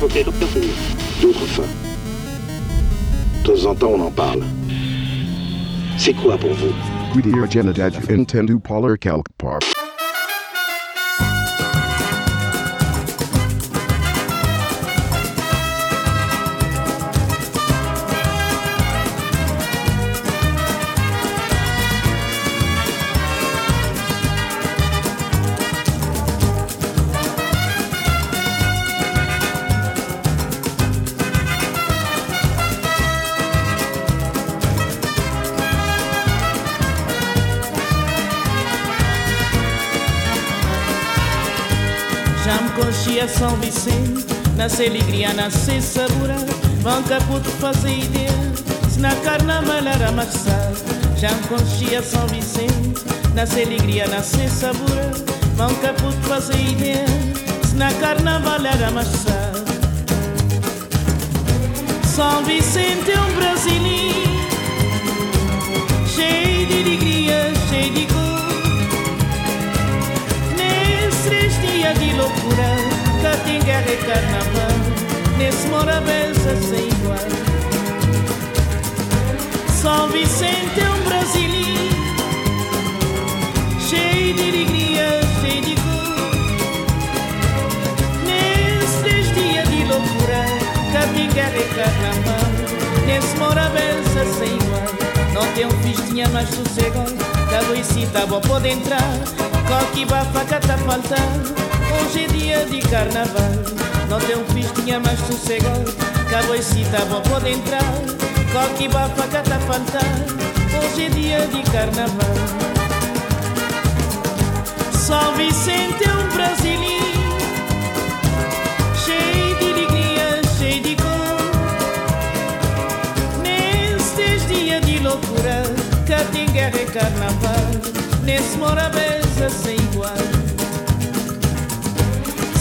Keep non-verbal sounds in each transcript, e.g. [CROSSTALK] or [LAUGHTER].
D'autres fins. De temps en temps, on en parle. C'est quoi pour vous? Whittier Genedad Intendu Polar Calc Park. Nasce alegria, nasce sabor Vão caputo fazer ideia Se na carnaval era marçal Já conchia São Vicente Nasce alegria, nasce sabor Vão caputo fazer ideia Se na carnaval era marçal São Vicente é um brasileiro Cheio de alegria, cheio de cor. Nesses dias de loucura Cá tem guerra e carnaval Nesse morabeza sem igual. São Vicente é um brasileiro Cheio de alegria, cheio de cor. Nesses dias de loucura Cá tem guerra e carnaval Nesse morabeza sem igual. Não tem um festinha mais sossegado Da Luisita vou poder entrar Coque bafaca tá faltando Hoje é dia de carnaval. Não tem um festinha mais sossegado Da Luisita vou poder entrar Coque bafaca tá faltando Hoje é dia de carnaval. São Vicente é um brasileiro Cheio de alegria, cheio de cor. Nestes dias de loucura Cá tem guerra e carnaval Nesse morabeza sem igual.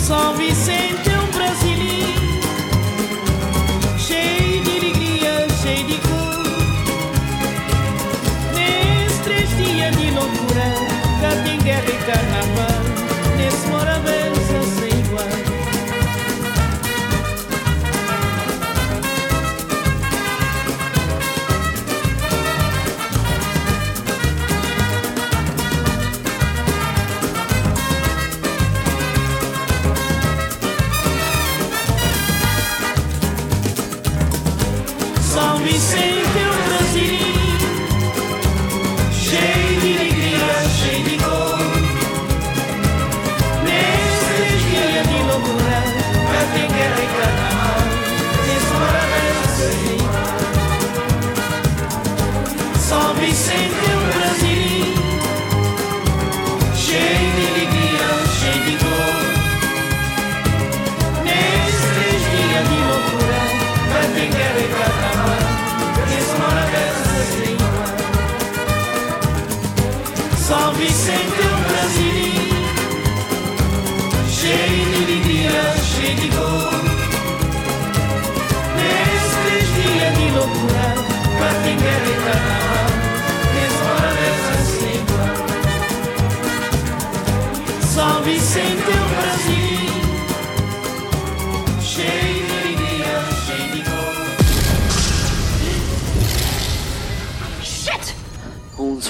São Vicente é um brasileiro Cheio de alegria, cheio de cor. Nesses três dias de loucura Cá tem guerra e carnaval Nesse morabeza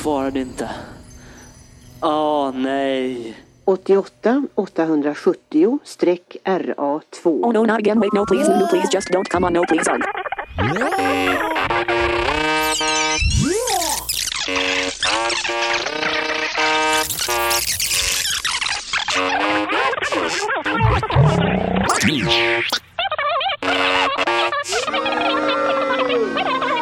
svarade inte. Åh nej. 88 870 RA2. Oh no, not again. Wait, no, please, no, please, just don't come on, no, please. [LAUGHS]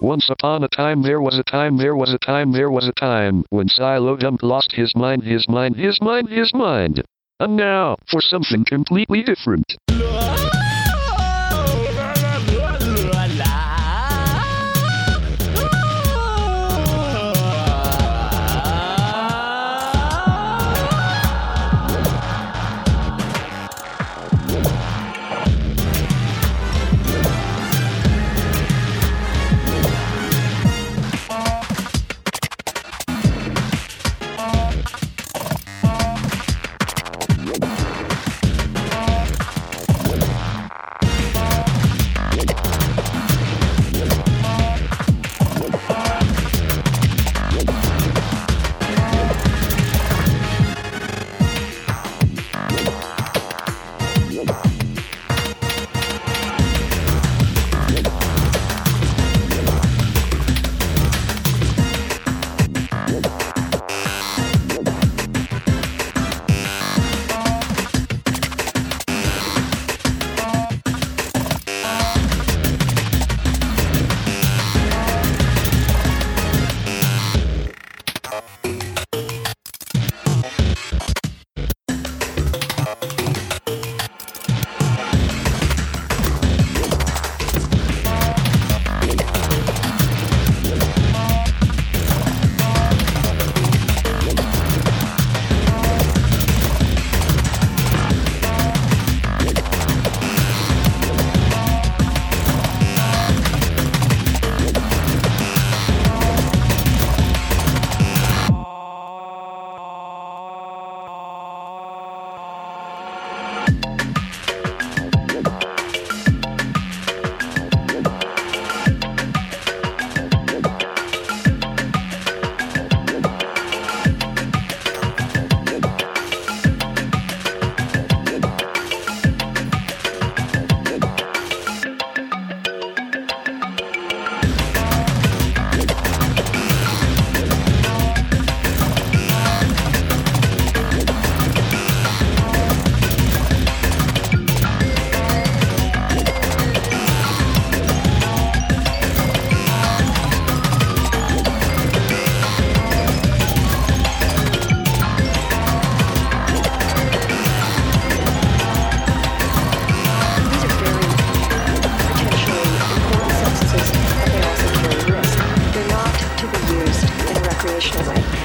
Once upon a time there was a time there was a time there was a time when Silo Dump lost his mind his mind his mind his mind. And now for something completely different. [LAUGHS]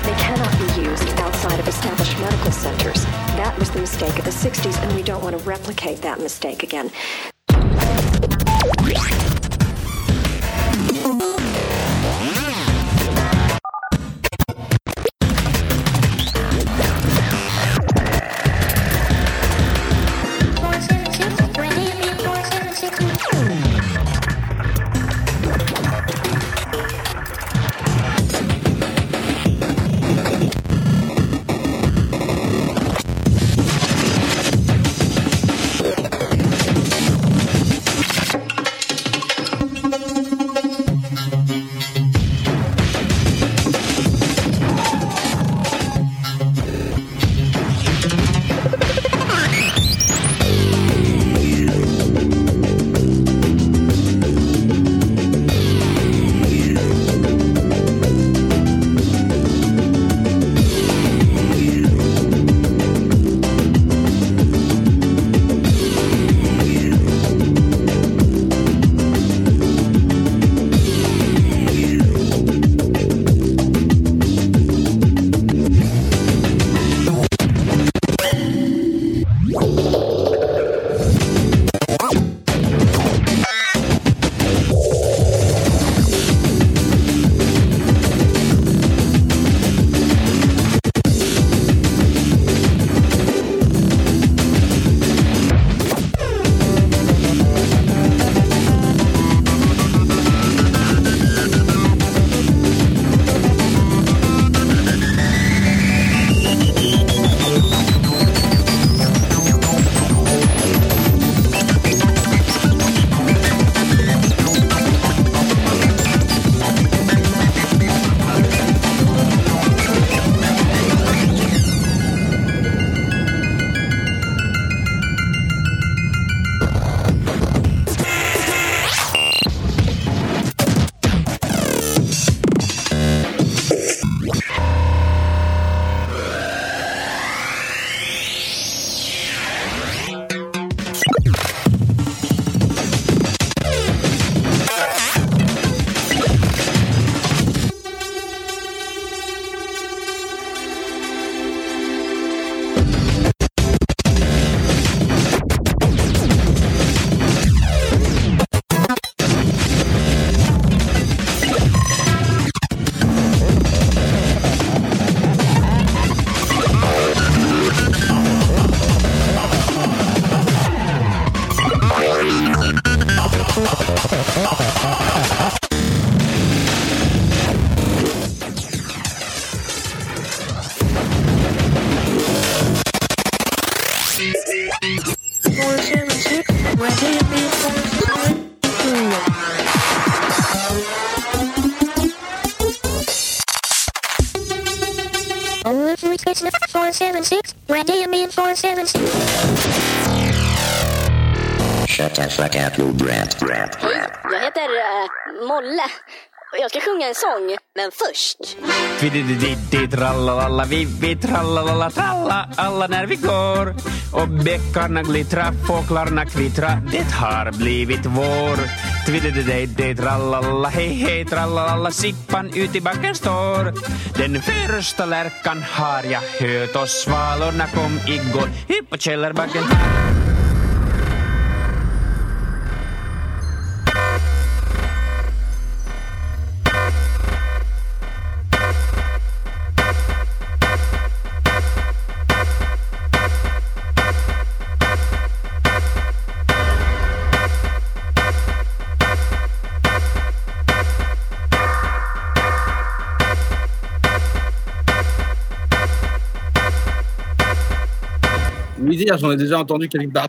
They cannot be used outside of established medical centers. That was the mistake of the 60s, and we don't want to replicate that mistake again. Jag heter uh, Molle. Och jag ska sjunga en sång, men först. Kviddididitti trallalalla vivi trallalala tralla alla när vi går och bäckarna glittra, fåglarna kvittra det har blivit vår. Tviddididitti trallalla hej hej trallalala Sippan ut i backen står. Den första lärkan har jag hört och svalorna kom igår upp på källarbacken. J'en ai déjà entendu quelque part.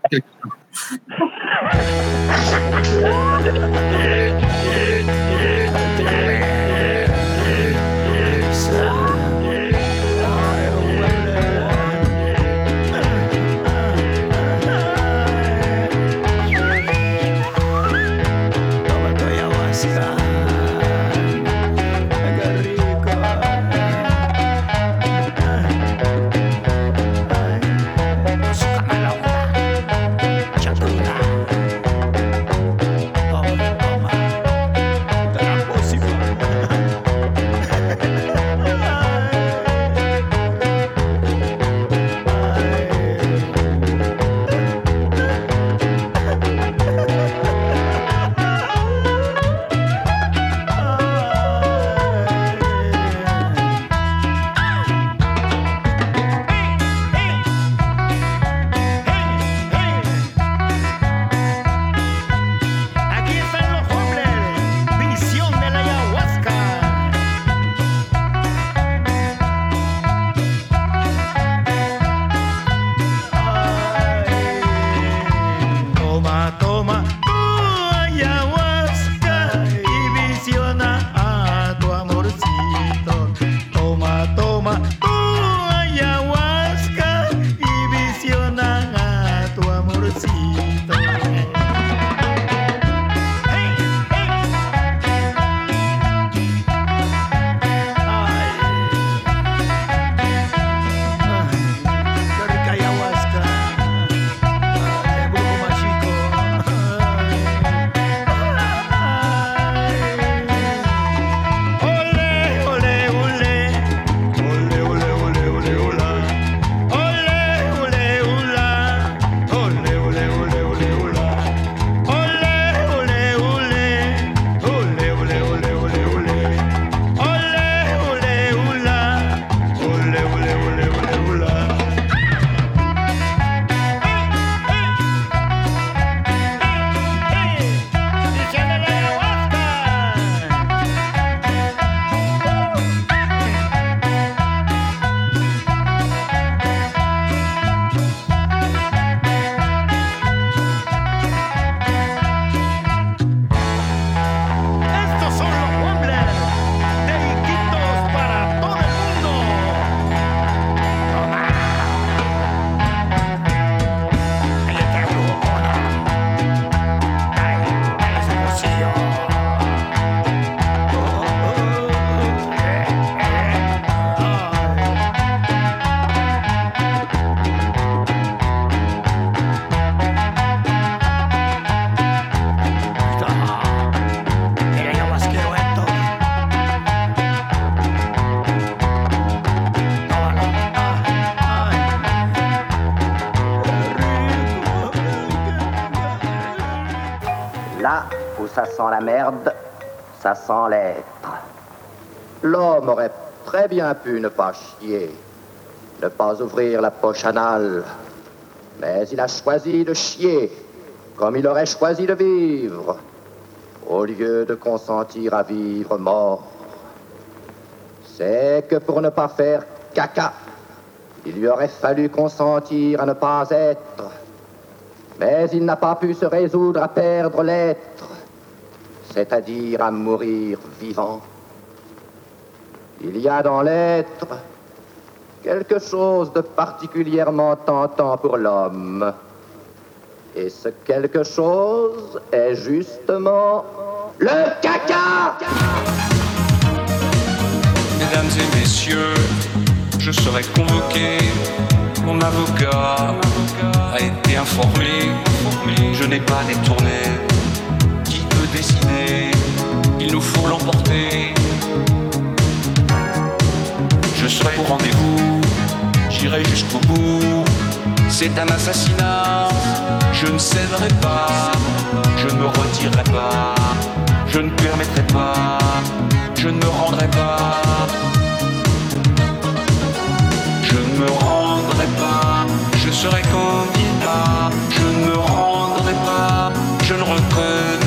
Ça sent la merde, ça sent l'être. L'homme aurait très bien pu ne pas chier, ne pas ouvrir la poche anale, mais il a choisi de chier comme il aurait choisi de vivre, au lieu de consentir à vivre mort. C'est que pour ne pas faire caca, il lui aurait fallu consentir à ne pas être. Mais il n'a pas pu se résoudre à perdre l'être, c'est-à-dire à mourir vivant. Il y a dans l'être quelque chose de particulièrement tentant pour l'homme. Et ce quelque chose est justement le caca Mesdames et messieurs, je serai convoqué. Mon avocat a été informé. Je n'ai pas détourné. Il nous faut l'emporter. Je serai au rendez-vous. J'irai jusqu'au bout. C'est un assassinat. Je ne céderai pas. Je ne me retirerai pas. Je ne permettrai pas. Je ne me rendrai pas. Je ne me rendrai pas, je serai candidat. Je ne me rendrai pas, je ne reconnais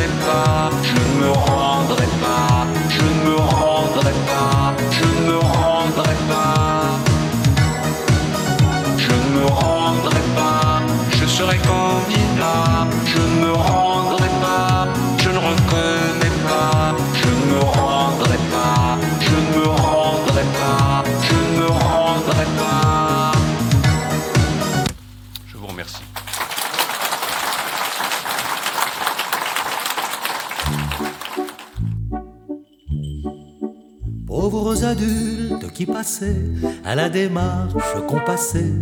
à la démarche compassée,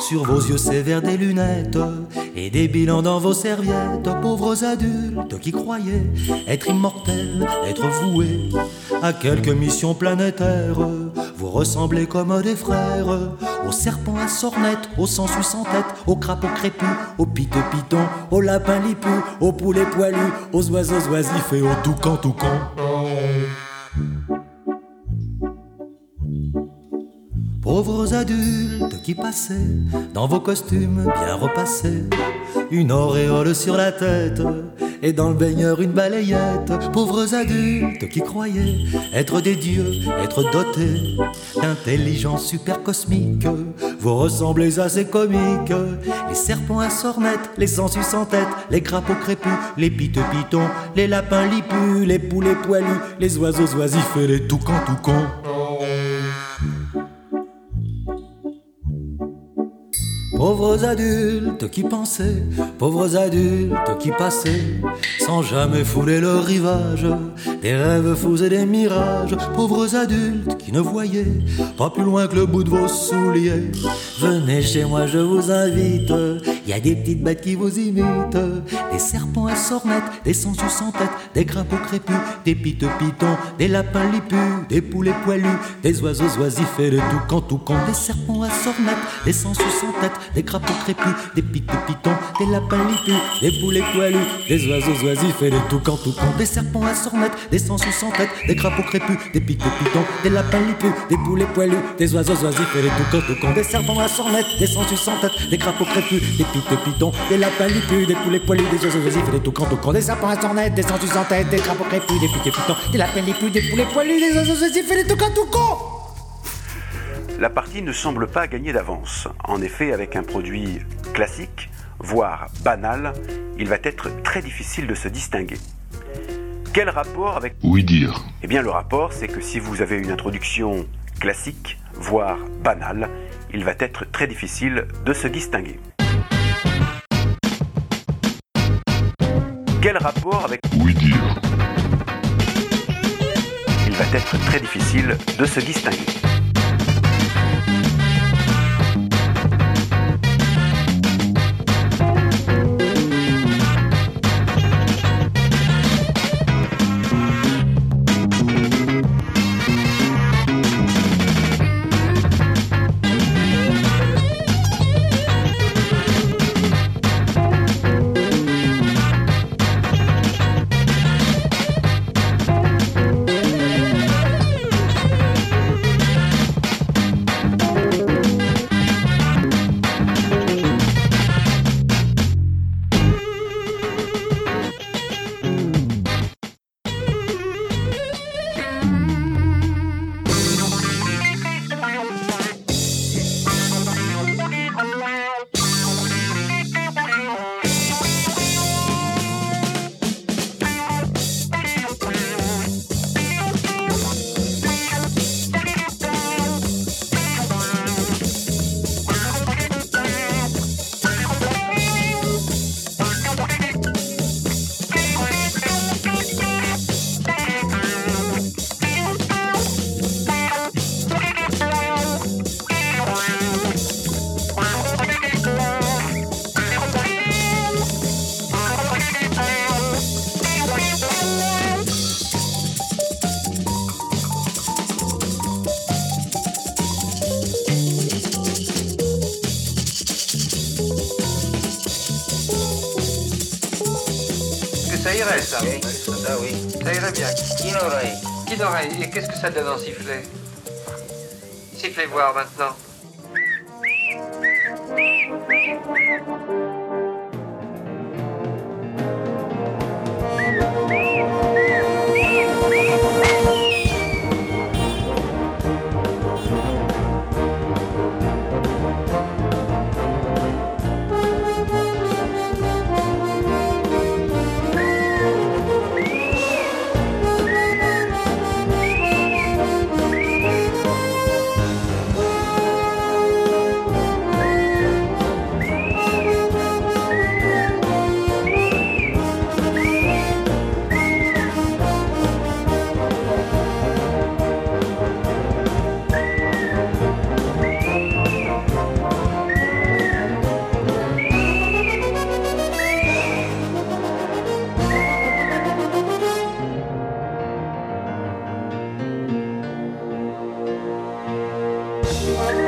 sur vos yeux sévères des lunettes et des bilans dans vos serviettes. Pauvres adultes qui croyaient être immortels, être voués à quelque mission planétaire. Vous ressemblez comme des frères aux serpents à sornettes, aux sangsues sans tête, aux crapauds crépus, aux piteux pitons, aux lapins lipus, aux poulets poilus, aux oiseaux oisifs et aux toucans toucans. Adultes qui passaient dans vos costumes bien repassés, une auréole sur la tête et dans le baigneur une balayette. Pauvres adultes qui croyaient être des dieux, être dotés d'intelligence super cosmique. Vous ressemblez à ces comiques, les serpents à sornettes, les sangsues sans tête, les crapauds crépus, les piteux pitons, les lapins lipus, les poulets poilus, les oiseaux oisifs et les toucans toucans. Pauvres adultes qui pensaient, pauvres adultes qui passaient, sans jamais fouler le rivage, des rêves fous et des mirages. Pauvres adultes qui ne voyaient pas plus loin que le bout de vos souliers. Venez chez moi, je vous invite. Y a des petites bêtes qui vous imitent, des serpents à sornettes, des sangsues sans tête, des crapauds crépus, des piteux pitons, des lapins lipus, des poulets poilus, des oiseaux oisifs et des toucans toucans, des serpents à sornettes, des sangsues sans tête, des crapauds crépus, des piteux pitons, des lapins lipus, des poulets poilus, des oiseaux oisifs et des toucans toucans, des serpents à sornettes, des sangsues sans tête, des crapauds crépus, des piteux pitons, des lapins lipus, des poulets poilus, des oiseaux oisifs et des toucans toucans, des serpents à sornettes, des sangsues sans tête, des crapauds crépus, des piteux pitons, des lapins lipus, des poulets poilus, des oiseaux oisifs et des toucans toucans, des serpents à sornettes, des sangsues sans tête, des crapauds crépus, des piteux pitons, des lapins lipus, des poulets poilus, des oiseaux oisifs et des toucans toucans. La partie ne semble pas gagner d'avance. En effet, avec un produit classique, voire banal, il va être très difficile de se distinguer. Quel rapport avec... Oui dire. Eh bien le rapport, c'est que si vous avez une introduction classique, voire banale, il va être très difficile de se distinguer. Quel rapport avec... Oui dire. Il va être très difficile de se distinguer. Ça irait, ça. Oui, ça, oui. Irait bien. Une oreille. Une oreille. Et qu'est-ce que ça donne en sifflet Sifflez voir maintenant. Ma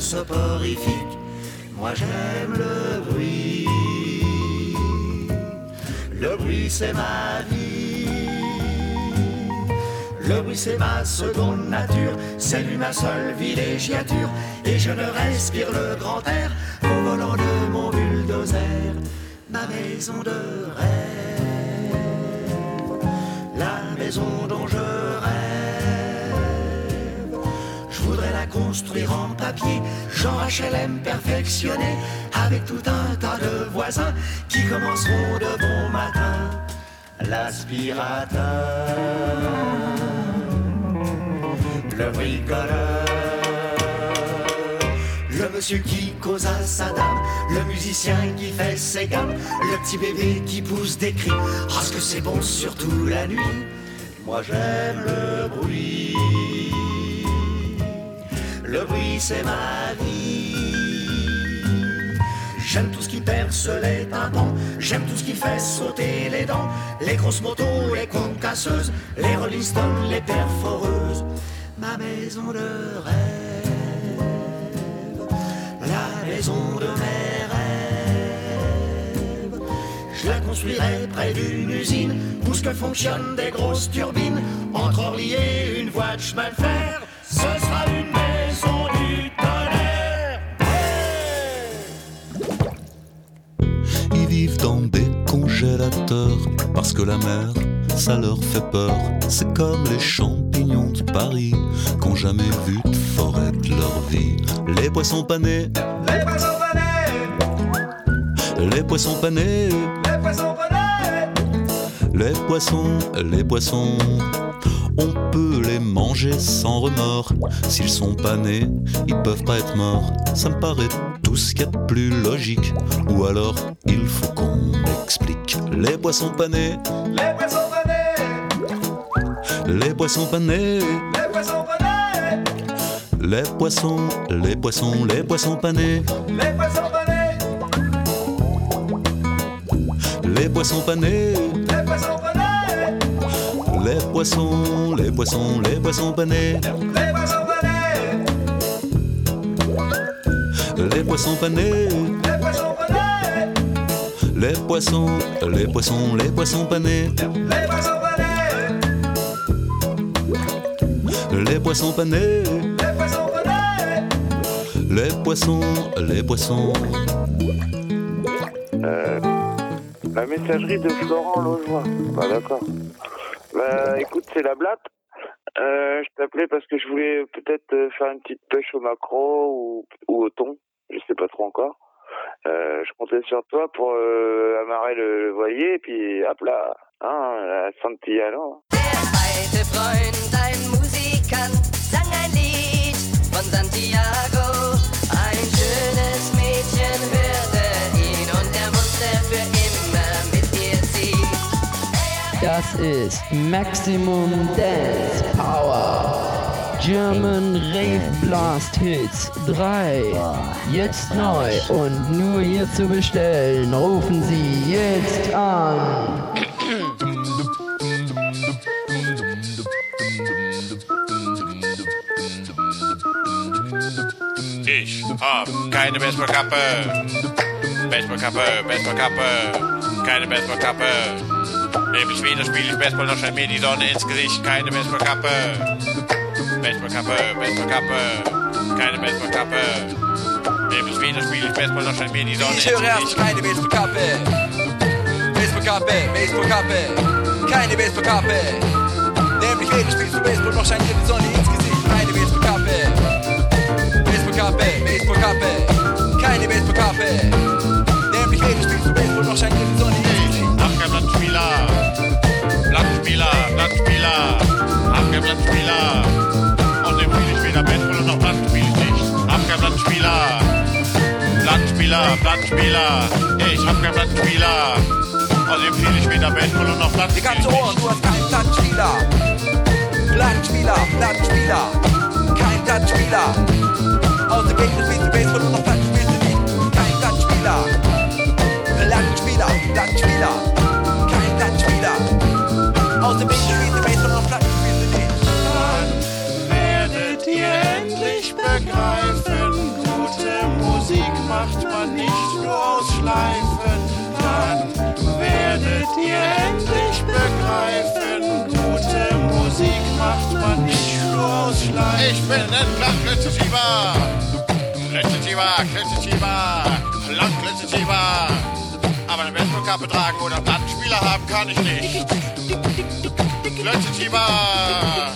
soporifique. Moi j'aime le bruit, le bruit c'est ma vie. Le bruit c'est ma seconde nature, c'est lui ma seule villégiature, et je ne respire le grand air qu'au volant de mon bulldozer, ma maison de rêve, la maison dont je rêve. Construire en papier, genre HLM perfectionné, avec tout un tas de voisins qui commenceront de bon matin. L'aspirateur, le bricoleur, le monsieur qui cause à sa dame, le musicien qui fait ses gammes, le petit bébé qui pousse des cris, parce que c'est bon surtout la nuit. Moi j'aime le bruit, le bruit c'est ma vie. J'aime tout ce qui perce les tympans, j'aime tout ce qui fait sauter les dents, les grosses motos, les concasseuses, les Rolling Stones, les perforeuses. Ma maison de rêve, la maison de mes rêves. Je la construirai près d'une usine où ce que fonctionnent des grosses turbines. Entre Orly et une voie de chemin de fer, vivent dans des congélateurs parce que la mer, ça leur fait peur. C'est comme les champignons de Paris qu'ont jamais vu de forêt de leur vie. Les poissons panés, Les poissons panés les poissons panés, Les poissons panés les poissons, les poissons. On peut les manger sans remords. S'ils sont pas nés, ils peuvent pas être morts. Ça me paraît tout ce qu'il y a de plus logique. Ou alors, il faut qu'on explique. Les poissons panés. Les poissons panés. Les poissons panés. Les poissons panés. Les poissons, les poissons, les poissons panés. Les poissons panés. Les poissons panés. Les poissons. Les poissons, les poissons, panés. Les poissons panés. Les poissons panés. Les poissons panés. Les poissons, les poissons, les poissons panés. Les poissons panés. Les poissons panés. Les poissons panés. Les poissons, les poissons. La messagerie de Florent Laujoie. Bah d'accord. Bah écoute, c'est la blatte. Euh, je t'appelais parce que je voulais peut-être euh, faire une petite pêche au macro ou, au thon. Je sais pas trop encore. Euh, je comptais sur toi pour euh, amarrer le, voilier et puis hop là, hein, la Santiago. Ein schönes Das ist Maximum Dance Power. German Rave Blast Hits 3. Jetzt neu und nur hier zu bestellen. Rufen Sie jetzt an. Ich hab keine Baseballkappe. Baseballkappe, Baseballkappe, keine Baseballkappe. Nämlich weder spiele ich Baseball noch scheint mir die Sonne ins Gesicht. Keine Baseballkappe. Baseballkappe, Baseballkappe, keine Baseballkappe. Nämlich weder spiele ich Baseball noch scheint mir die Sonne Ich ins höre erst Gesicht. keine Baseballkappe. Baseballkappe, Baseballkappe, keine Baseballkappe. Nämlich weder spielst du Baseball noch scheint dir die Sonne ins Gesicht. Keine Baseballkappe. Baseballkappe, Baseballkappe, keine Baseballkappe. Nämlich weder spielst du Baseball noch scheint dir die Sonne ins Gesicht. Hab kein Plattenspieler. Plattenspieler, Plattenspieler. Hab kein Plattenspieler. Außerdem spiele ich weder Baseball noch spiele ich nicht. Hab kein Plattenspieler. Plattenspieler, Plattenspieler. Ich hab kein Plattenspieler. Außerdem spiele ich weder Baseball noch Platten Die ganze Ohren, du hast keinen Plattenspieler. Plattenspieler, Plattenspieler, kein Plattenspieler. Außerdem spielst du Baseball und noch Platten spielst du nicht. Kein Plattenspieler. Plattenspieler, Plattenspieler, kein Plattenspieler. Außerdem spielst du Baseball und noch Platten spielst du nicht. Dann werdet ihr endlich begreifen, gute Musik macht man nicht nur aus Schleifen. Dann werdet ihr endlich begreifen, gute Musik macht man nicht nur aus Schleifen. Ich bin entlang Klitzeschieber, Klitzeschieber, Klitzeschieber, lang Baseballkappe tragen oder Plattenspieler haben kann ich nicht. Klitzeschieber.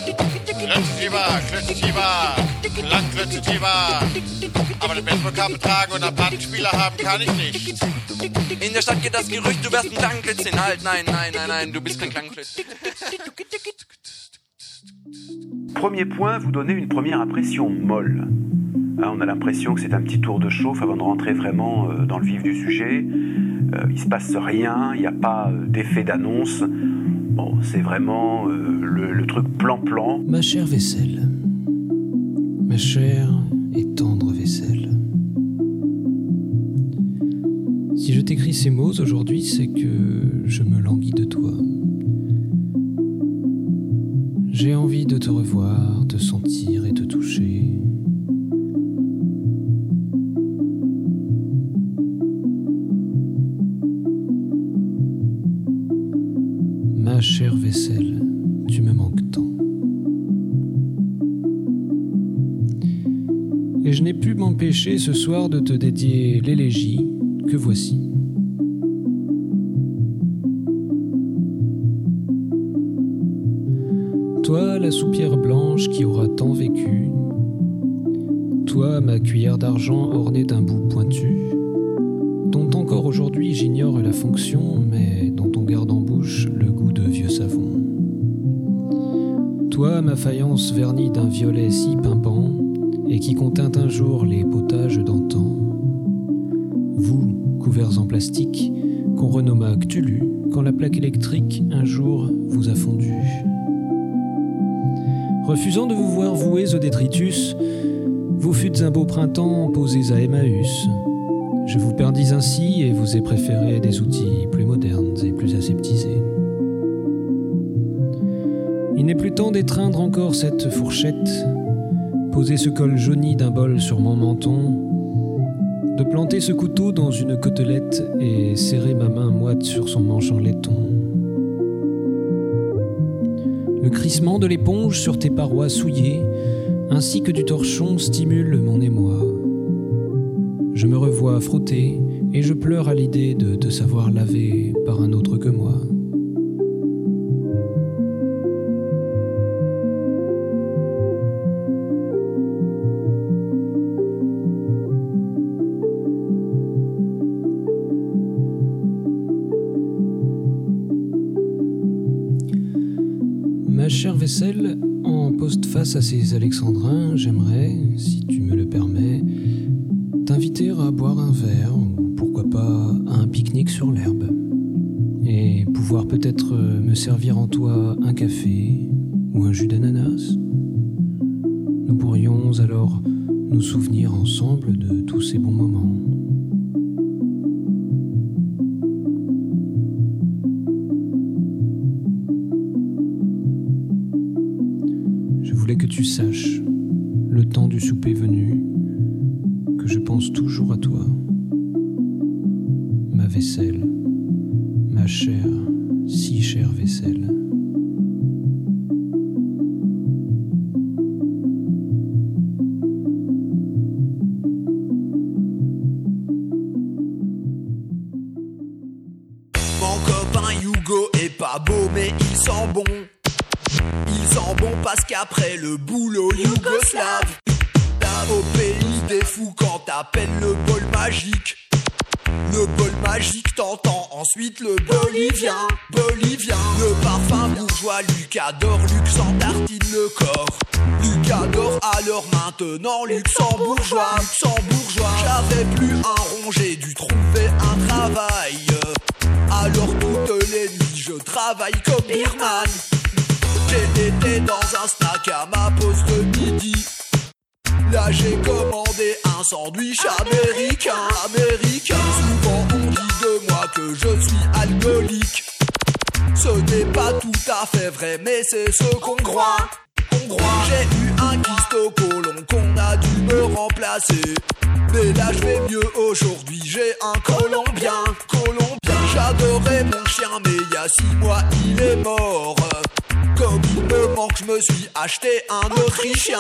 Klötzschieber, Klötzschieber, lang Klötzschieber. Aber eine Baseballkappe tragen einen Plattenspieler haben kann ich nicht. In der Stadt geht das Gerücht, du wärst ein Klangklötzchen. Halt, nein, nein, nein, nein, du bist kein Klangklötzchen. Premier point, vous donnez une première impression molle. Hein, on a l'impression que c'est un petit tour de chauffe avant de rentrer vraiment euh, dans le vif du sujet. Euh, il se passe rien, il n'y a pas euh, d'effet d'annonce. Bon, c'est vraiment euh, le, truc plan-plan. Ma chère vaisselle, ma chère et tendre vaisselle. Si je t'écris ces mots aujourd'hui, c'est que je me languis de toi. J'ai envie te revoir, te sentir et te toucher. Ma chère vaisselle, tu me manques tant. Et je n'ai pu m'empêcher ce soir de te dédier l'élégie que voici. Qui aura tant vécu, toi, ma cuillère d'argent ornée d'un bout pointu, dont encore aujourd'hui j'ignore la fonction, mais dont on garde en bouche le goût de vieux savon. Toi, ma faïence vernie d'un violet si pimpant, et qui contint un jour les potages cette fourchette, poser ce col jauni d'un bol sur mon menton, de planter ce couteau dans une côtelette et serrer ma main moite sur son manche en laiton. Le crissement de l'éponge sur tes parois souillées, ainsi que du torchon, stimule mon émoi. Je me revois frotter et je pleure à l'idée de te savoir laver par un autre que moi. Postface à ces alexandrins, j'aimerais, si tu me un snack à ma pause de midi. Là j'ai commandé un sandwich américain, américain. Souvent on dit de moi que je suis alcoolique. Ce n'est pas tout à fait vrai, mais c'est ce qu'on croit. J'ai eu un kyste au côlon qu'on a dû me remplacer. Mais là je vais mieux aujourd'hui, j'ai un colombien, colombien. J'adorais mon chien, mais il y a six mois il est mort. Comme il me manque, je me suis acheté un autrichien.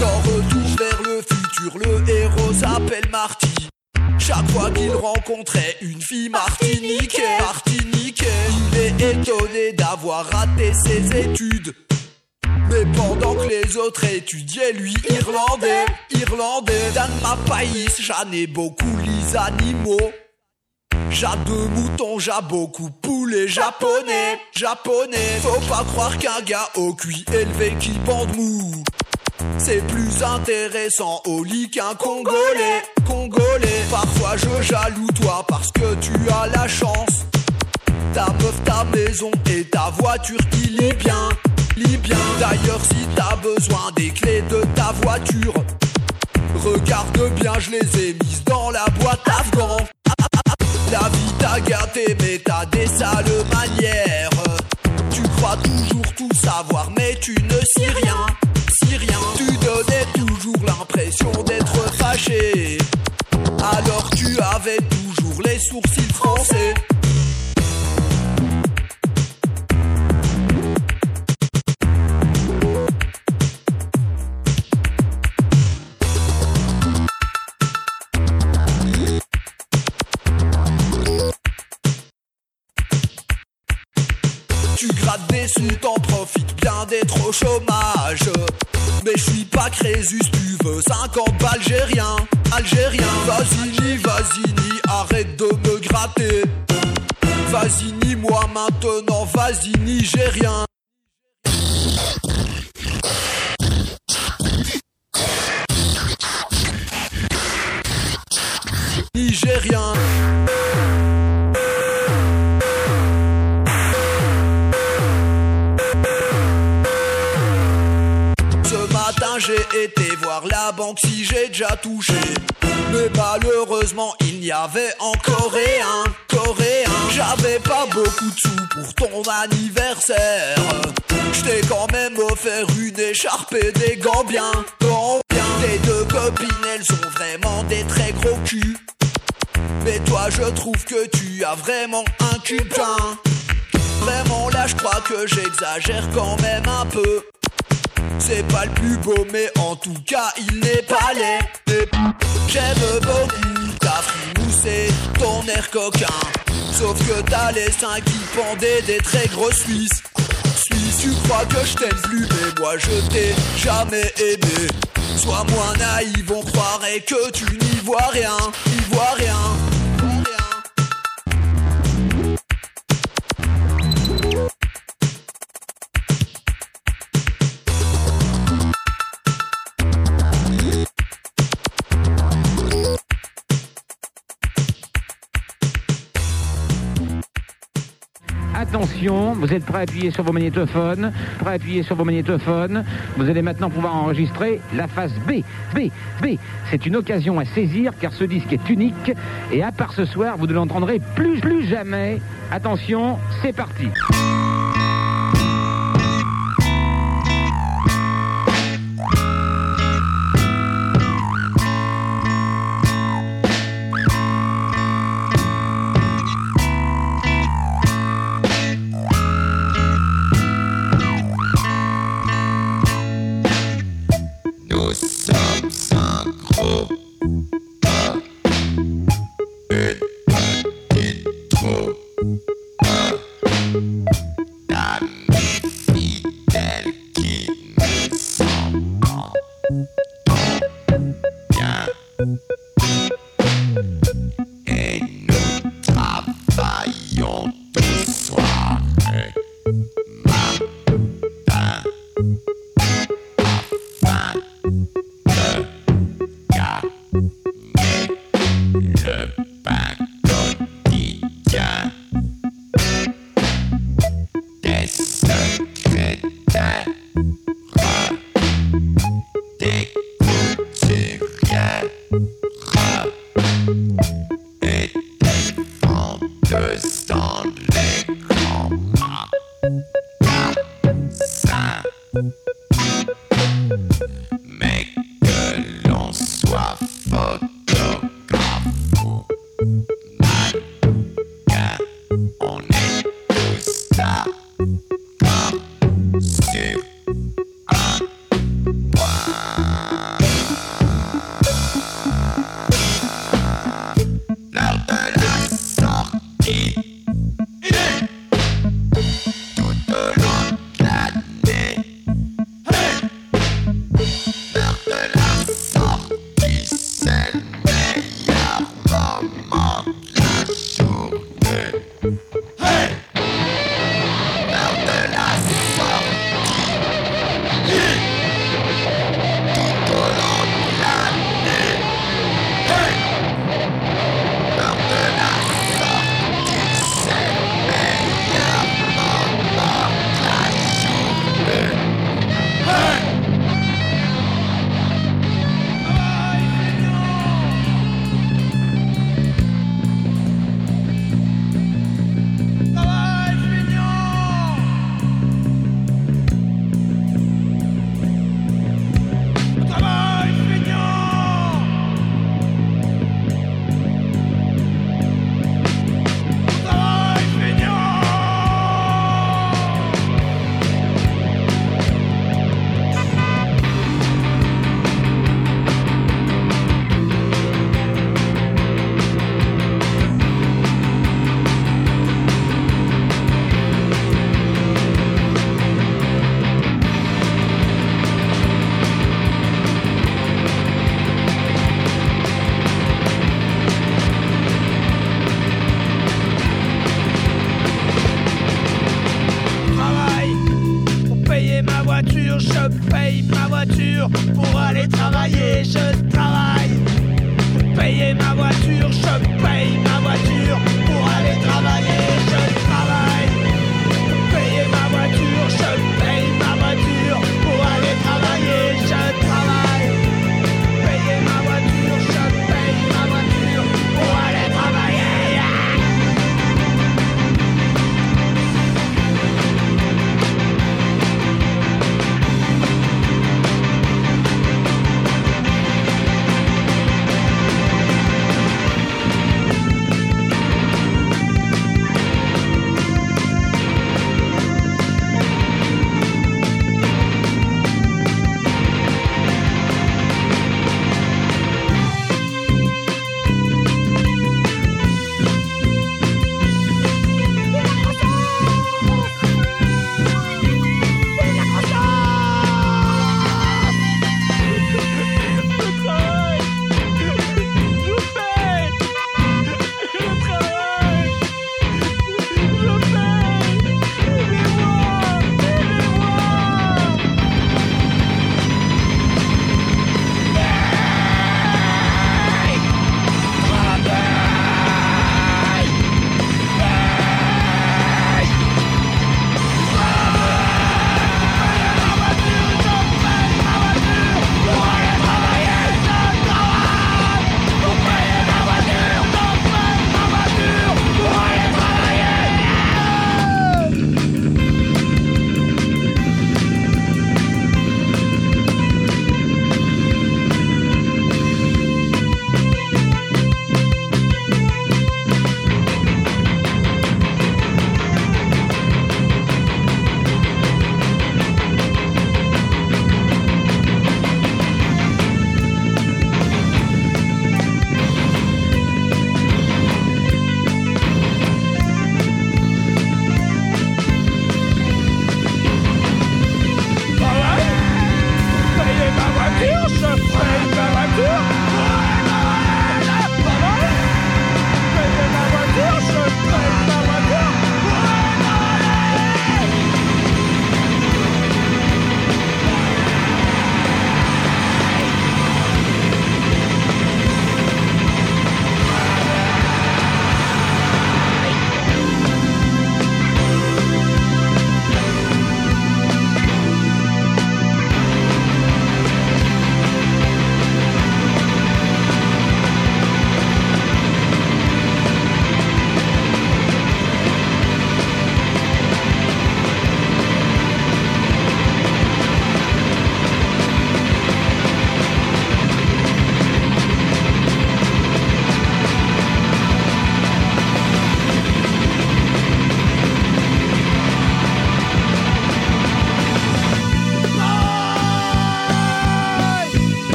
Dans Retour vers le futur, le héros s'appelle Marty. Chaque fois qu'il rencontrait une fille martiniquais, martiniquais, il est étonné d'avoir raté ses études. Mais pendant que les autres étudiaient, lui, irlandais, irlandais, dans ma pays, j'en ai beaucoup les animaux. J'ai deux moutons, j'ai beaucoup poulet japonais, japonais. Faut pas croire qu'un gars au cuit élevé qui bande mou. C'est plus intéressant au lit qu'un Congolais, Congolais. Parfois je jaloux toi parce que tu as la chance. Ta meuf, ta maison et ta voiture qui lit bien, lit bien. D'ailleurs si t'as besoin des clés de ta voiture, regarde bien, je les ai mises dans la boîte afghan. La vie t'a gâté mais t'as des sales manières. Tu crois toujours tout savoir mais tu ne sais rien, si rien. Tu donnais toujours l'impression d'être fâché. Alors tu avais toujours les sourcils Crésus, tu veux 50 balles, j'ai rien, algérien. Vas-y, vas-y, arrête de me gratter. Vas-y, ni moi maintenant, vas-y, nigérien. Nigérien. J'ai été voir la banque si j'ai déjà touché. Mais malheureusement, il n'y avait encore rien, coréen. J'avais pas beaucoup de sous pour ton anniversaire. J't'ai quand même offert une écharpe et des gants bien, bien. Tes deux copines, elles ont vraiment des très gros culs. Mais toi, je trouve que tu as vraiment un cul plein. Vraiment là, je crois que j'exagère quand même un peu. C'est pas le plus beau, mais en tout cas, il n'est pas laid. J'aime beaucoup ta frimousse et ton air coquin. Sauf que t'as les seins qui pendaient des très gros Suisses. Suisse, tu crois que je t'aime plus, mais moi je t'ai jamais aimé. Sois moins naïf, on croirait que tu n'y vois rien, n'y vois rien. Vous êtes prêts à appuyer sur vos magnétophones, prêts à appuyer sur vos magnétophones. Vous allez maintenant pouvoir enregistrer la phase B. B, B. C'est une occasion à saisir car ce disque est unique et à part ce soir, vous ne l'entendrez plus, plus jamais. Attention, c'est parti. Voiture, je paye ma voiture pour aller travailler, je travaille. Payer ma voiture, je paye ma voiture pour aller travailler,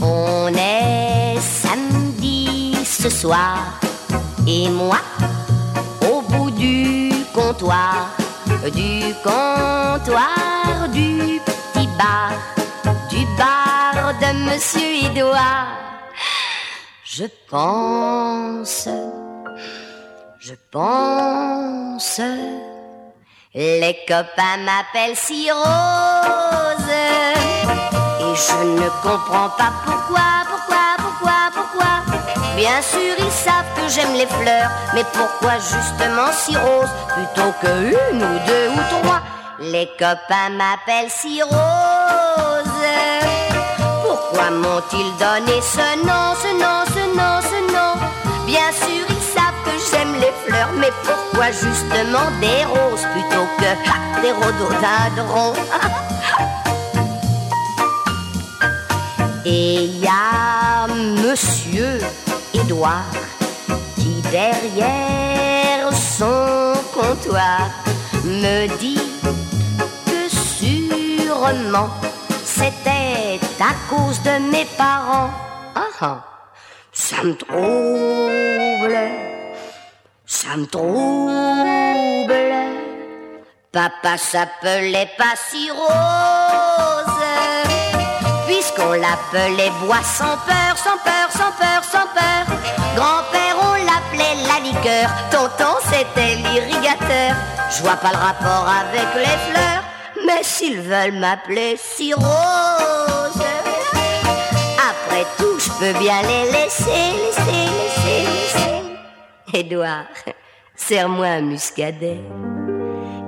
On est samedi ce soir et moi du comptoir du petit bar, du bar de Monsieur Édouard. Je pense, je pense, les copains m'appellent si rose. Et je ne comprends pas pourquoi. Bien sûr, ils savent que j'aime les fleurs, mais pourquoi justement si rose plutôt que une ou deux ou trois. Les copains m'appellent si rose. Pourquoi m'ont-ils donné ce nom, ce nom, ce nom, ce nom Bien sûr, ils savent que j'aime les fleurs, mais pourquoi justement des roses plutôt que des rhododendrons. [LAUGHS] Et y a Monsieur Qui derrière son comptoir me dit que sûrement c'était à cause de mes parents. Ah ah, ça me trouble, ça me trouble. Papa s'appelait pas si rose puisqu'on l'appelait bois sans peur, sans peur, peur, sans peur. Grand-père, on l'appelait la liqueur, tonton, c'était l'irrigateur. Je vois pas le rapport avec les fleurs, mais s'ils veulent m'appeler si rose, après tout, je peux bien les laisser, laisser, laisser, laisser. Édouard, serre-moi un muscadet,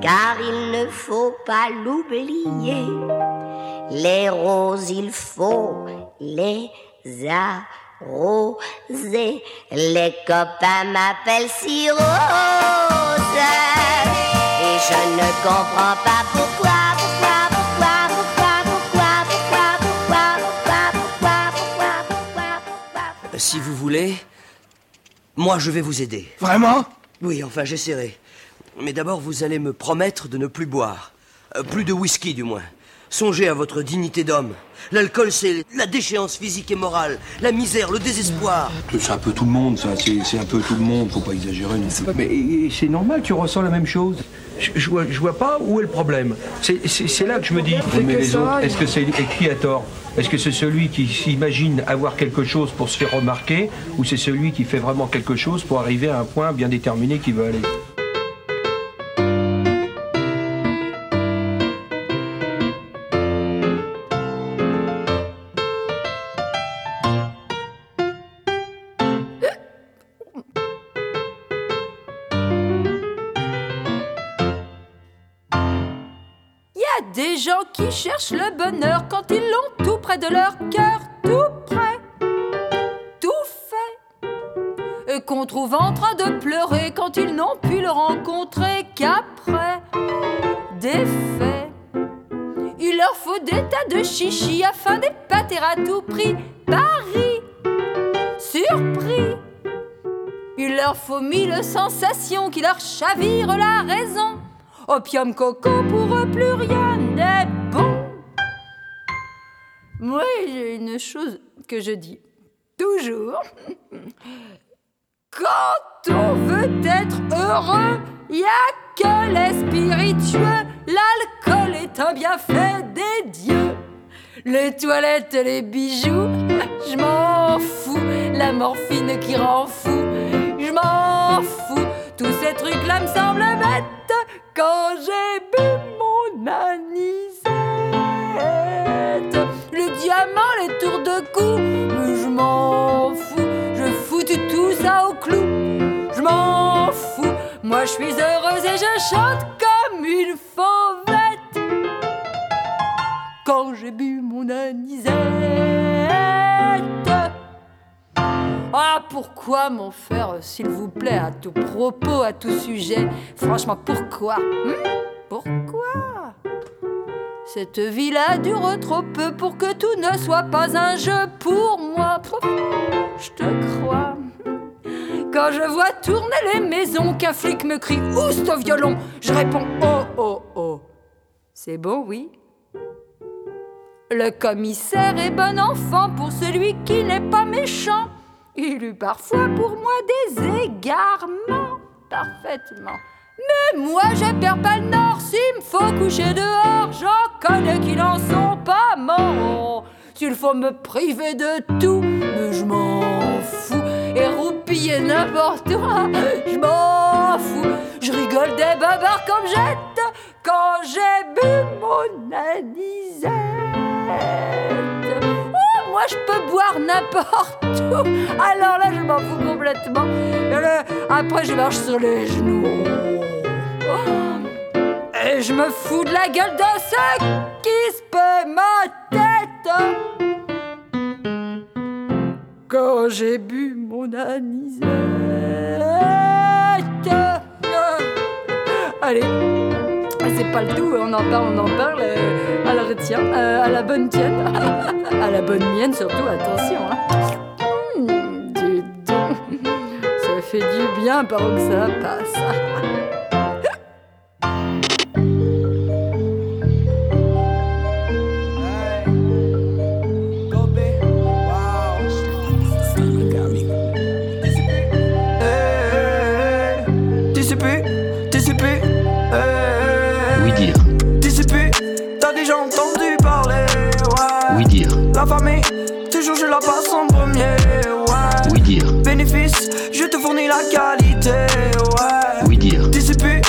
car il ne faut pas l'oublier. Les roses, il faut les arroser. Les copains m'appellent si rose. Et je ne comprends pas pourquoi, pourquoi, pourquoi, pourquoi, pourquoi, pourquoi, pourquoi, pourquoi, pourquoi, pourquoi, pourquoi. Si vous voulez, moi je vais vous aider. Vraiment Oui, enfin j'essaierai. Mais d'abord, vous allez me promettre de ne plus boire. Euh, plus de whisky, du moins. Songez à votre dignité d'homme. L'alcool, c'est la déchéance physique et morale, la misère, le désespoir. C'est un peu tout le monde, ça. C'est un peu tout le monde. Faut pas exagérer. non plus. Mais c'est normal, tu ressens la même chose. Je, je vois, je vois pas où est le problème. C'est- là que je me dis, mais les ça, autres, est-ce que c'est écrit à tort Est-ce que c'est celui qui s'imagine avoir quelque chose pour se faire remarquer ou c'est celui qui fait vraiment quelque chose pour arriver à un point bien déterminé qu'il veut aller? Qui cherchent le bonheur quand ils l'ont tout près de leur cœur, tout près, tout fait. Et qu'on trouve en train de pleurer quand ils n'ont pu le rencontrer qu'après des faits. Il leur faut des tas de chichis afin d'épater à tout prix Paris. Surpris. Il leur faut mille sensations qui leur chavirent la raison. Opium coco, pour eux, plus rien n'est. Moi, j'ai une chose que je dis toujours. Quand on veut être heureux, y a que les spiritueux. L'alcool est un bienfait des dieux. Les toilettes, les bijoux, je m'en fous. La morphine qui rend fou, je m'en fous. Tous ces trucs-là me semblent bêtes quand j'ai bu mon anisette. Les tours de cou, je m'en fous. Je fous tout ça au clou, je m'en fous. Moi, je suis heureuse et je chante comme une fauvette quand j'ai bu mon anisette. Ah, pourquoi m'en faire, s'il vous plaît, à tout propos, à tout sujet? Franchement, pourquoi? Hmm? Pourquoi? Cette vie-là dure trop peu pour que tout ne soit pas un jeu pour moi. Je te crois. Quand je vois tourner les maisons, qu'un flic me crie Oust au violon, je réponds Oh, oh, oh. C'est bon, oui. Le commissaire est bon enfant pour celui qui n'est pas méchant. Il eut parfois pour moi des égarements, parfaitement. Mais moi je perds pas le nord, s'il me faut coucher dehors, j'en connais qui n'en sont pas morts. S'il faut me priver de tout, je m'en fous. Et roupiller n'importe où, je m'en fous. Je rigole des babards comme jette quand j'ai bu mon anisette. Oh, moi je peux boire n'importe où. Alors là, je m'en fous complètement. Et là, après, je marche sur les genoux. Oh. Et je me fous de la gueule de ceux qui se paient ma tête. Quand j'ai bu mon anisette. Allez. C'est pas le tout, on en parle, on en parle. à la retien, euh, à la bonne tienne, [LAUGHS] à la bonne mienne surtout, attention. Hein. Hmm, donc, ça fait du bien par où que ça passe. [LAUGHS] la qualité, ouais. oui dire, TCP,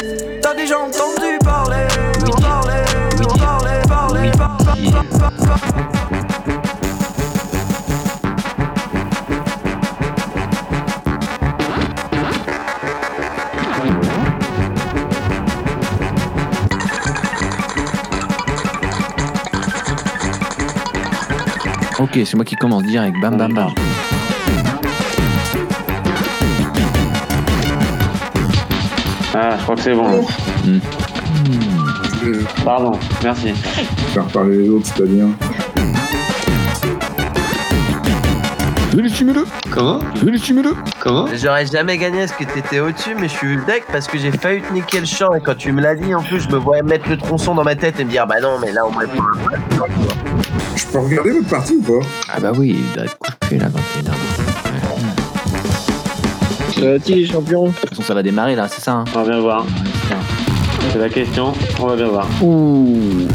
t'as déjà entendu parler, parler, parler, parler, parler, Ok, c'est moi qui commence direct. Bam, bam, bam. Ah, je crois que c'est bon. Hmm. Pardon, merci. Faire parler les autres, c'est-à-dire. Le? Comment? Le? Comment? J'aurais jamais gagné parce que t'étais au-dessus, mais je suis deck parce que j'ai failli te niquer le champ. Et quand tu me l'as dit, en plus, je me voyais mettre le tronçon dans ma tête et me dire, bah non, mais là, au moins, Je peux regarder votre partie ou pas? Ah bah oui, Qui champion De toute façon, ça va démarrer là, c'est ça hein On va bien voir. C'est la question, on va bien voir. Ouh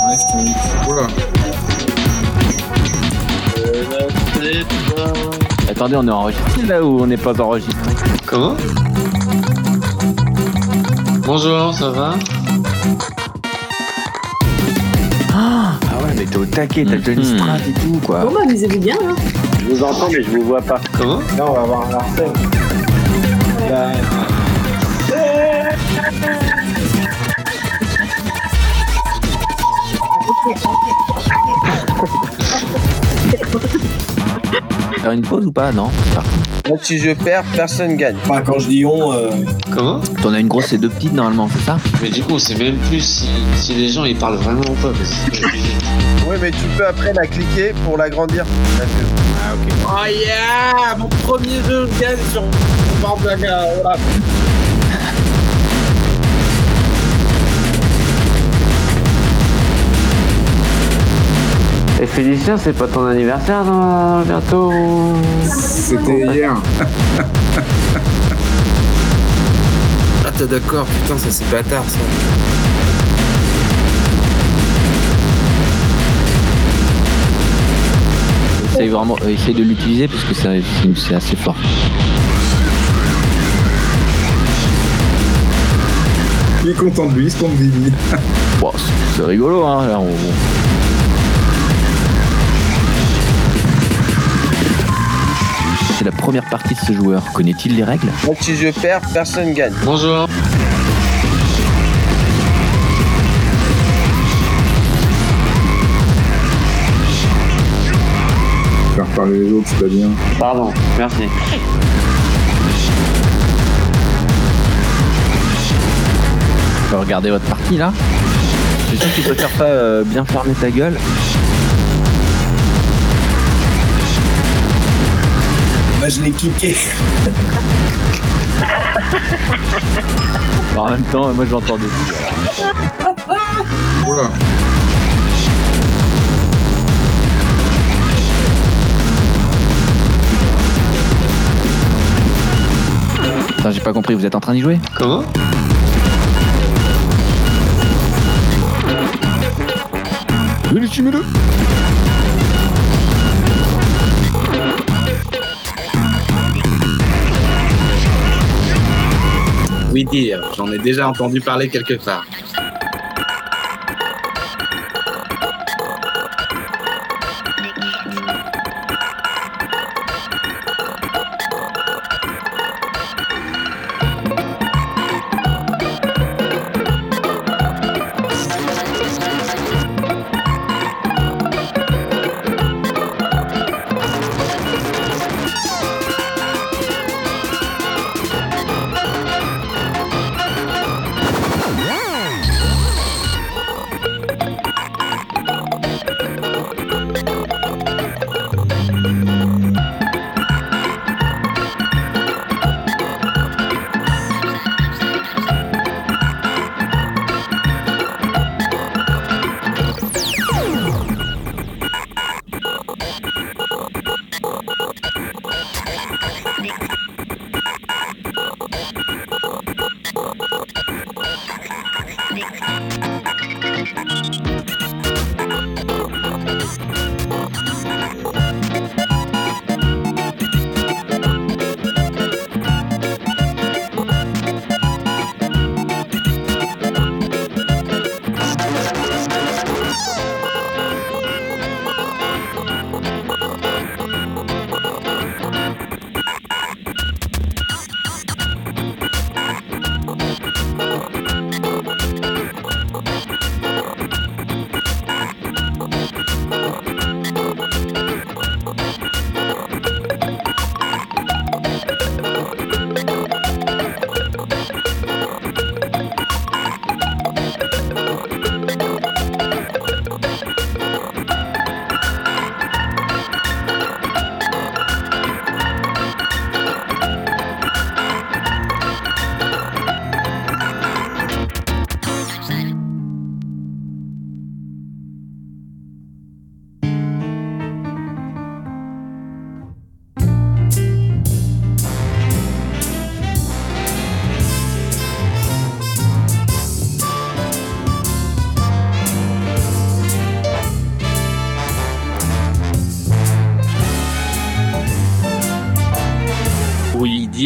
Enlève ton micro. Voilà. Attendez, on est enregistré là ou on n'est pas enregistré? Comment? Bonjour, ça va? Ah ouais, mais t'es au taquet, t'as déjà une strat et tout quoi. Bon, bah, amusez-vous bien, hein. Je vous entends, mais je vous vois pas. Comment? Là, on va avoir un harcèle. Faire une pause ou pas? Non Donc, si je perds, personne gagne. Enfin, quand je dis on, euh, Comment? T'en as une grosse et deux petites normalement, c'est ça? Mais du coup, on sait même plus si, si les gens ils parlent vraiment ou pas. Parce que. Oui, mais tu peux après la cliquer pour l'agrandir. Ah, ok. Oh yeah Mon premier jeu je gagne sur mon bord de la gare, voilà. Et Félicien, c'est pas ton anniversaire dans... bientôt C'était hier. Ah, t'es d'accord, putain, ça c'est bâtard ça. Essaye vraiment, euh, essaye de l'utiliser parce que c'est assez fort. Il est content de lui, il se trompe Vivi. Bon, c'est- c'est rigolo hein. Là, on- C'est la première partie de ce joueur. Connaît-il les règles? Donc, si je perds, personne gagne. Bonjour. Parler les autres, c'est-à-dire Pardon, merci. peux regarder votre partie là Je sais que tu préfères pas euh, bien fermer ta gueule. Bah, je l'ai kické. en même temps, moi j'entends des Voilà. Attends, j'ai pas compris, vous êtes en train d'y jouer Comment Oui dire, j'en ai déjà entendu parler quelque part.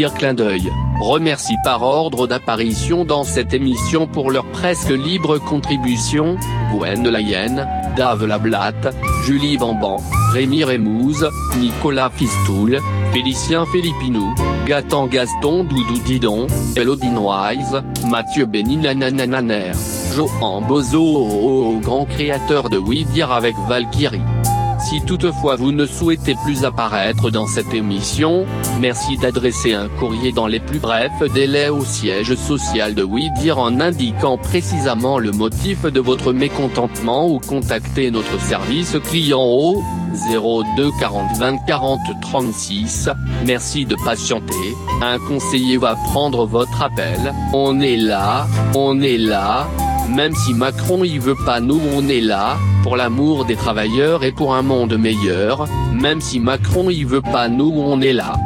Clin d'œil. Remercie par ordre d'apparition dans cette émission pour leur presque libre contribution, Gwen Layen, Dave Lablatte, Julie Bamban, Rémi Rémouze, Nicolas Fistoul, Félicien Philippinou, Gatan Gaston Doudou Didon, Elodine Wise, Mathieu Béninanananer, Johan Bozo, grand créateur de Dire avec Valkyrie. Si toutefois vous ne souhaitez plus apparaître dans cette émission, merci d'adresser un courrier dans les plus brefs délais au siège social de Oui en indiquant précisément le motif de votre mécontentement ou contacter notre service client au 02 40 20 40 36. Merci de patienter, un conseiller va prendre votre appel. On est là, on est là. Même si Macron y veut pas nous on est là, pour l'amour des travailleurs et pour un monde meilleur, même si Macron y veut pas nous on est là.